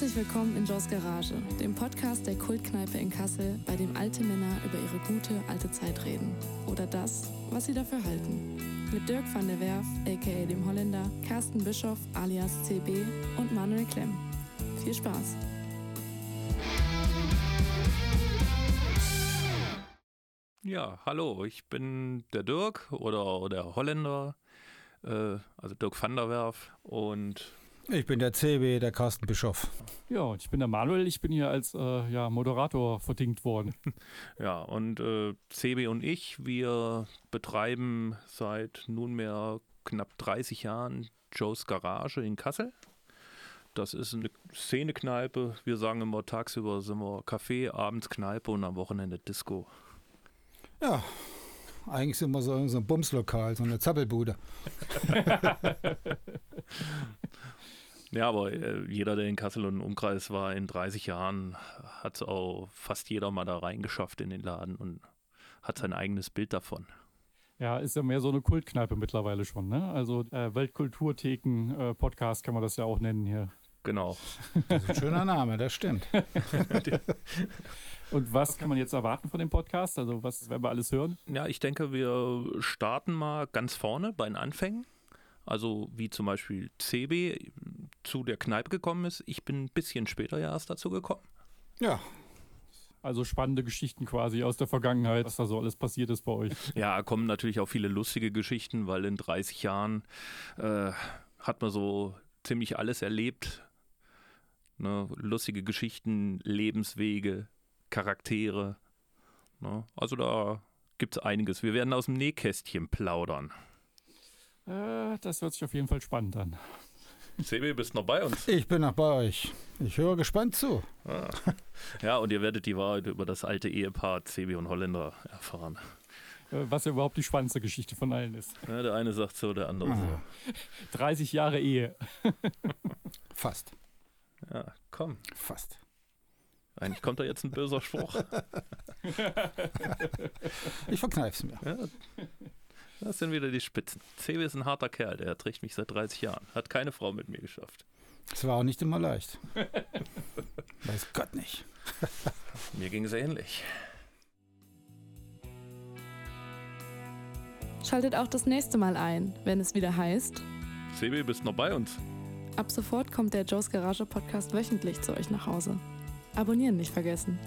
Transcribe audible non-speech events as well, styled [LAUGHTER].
willkommen in Joes Garage, dem Podcast der Kultkneipe in Kassel, bei dem alte Männer über ihre gute alte Zeit reden. Oder das, was sie dafür halten. Mit Dirk van der Werf, aka dem Holländer, Carsten Bischoff alias CB und Manuel Klemm. Viel Spaß! Ja, hallo, ich bin der Dirk oder der Holländer, äh, also Dirk van der Werf und ich bin der CB, der Carsten Bischoff. Ja, und ich bin der Manuel. Ich bin hier als äh, ja, Moderator verdingt worden. [LAUGHS] Ja, und äh, CB und ich, wir betreiben seit nunmehr knapp 30 Jahren Joe's Garage in Kassel. Das ist eine Szenekneipe. Wir sagen immer, tagsüber sind wir Café, abends Kneipe und am Wochenende Disco. Ja, eigentlich sind wir so, so ein Bumslokal, so eine Zappelbude. Ja, aber äh, jeder, der in Kassel und Umkreis war in 30 Jahren, hat auch fast jeder mal da reingeschafft in den Laden und hat sein eigenes Bild davon. Ja, ist ja mehr so eine Kultkneipe mittlerweile schon, ne? Also äh, Weltkulturtheken-Podcast äh, kann man das ja auch nennen hier. Genau. [LAUGHS] Das ist ein schöner Name, das stimmt. [LAUGHS] Und was kann man jetzt erwarten von dem Podcast? Also was werden wir alles hören? Ja, ich denke, wir starten mal ganz vorne bei den Anfängen. Also wie zum Beispiel CB zu der Kneipe gekommen ist. Ich bin ein bisschen später ja erst dazu gekommen. Ja. Also spannende Geschichten quasi aus der Vergangenheit, was da so alles passiert ist bei euch. [LAUGHS] Ja, kommen natürlich auch viele lustige Geschichten, weil in 30 Jahren äh, hat man so ziemlich alles erlebt. Ne? Lustige Geschichten, Lebenswege, Charaktere. Ne? Also da gibt es einiges. Wir werden aus dem Nähkästchen plaudern. Äh, das hört sich auf jeden Fall spannend an. Sebi, bist noch bei uns? Ich bin noch bei euch. Ich höre gespannt zu. Ah. Ja, und ihr werdet die Wahrheit über das alte Ehepaar Sebi und Holländer erfahren. Äh, was ja überhaupt die spannendste Geschichte von allen ist. Ja, der eine sagt so, der andere so. 30 [LAUGHS] Jahre Ehe. Fast. Ja, komm. Fast. Eigentlich kommt da jetzt ein böser Spruch. [LAUGHS] ich verkneif's mir. Ja, das sind wieder die Spitzen. Cewe ist ein harter Kerl, der trägt mich seit 30 Jahren. Hat keine Frau mit mir geschafft. Es war auch nicht immer leicht. [LAUGHS] Weiß Gott nicht. mir ging es ähnlich. Schaltet auch das nächste Mal ein, wenn es wieder heißt. Sebi, bist noch bei uns? Ab sofort kommt der Joes Garage Podcast wöchentlich zu euch nach Hause. Abonnieren nicht vergessen.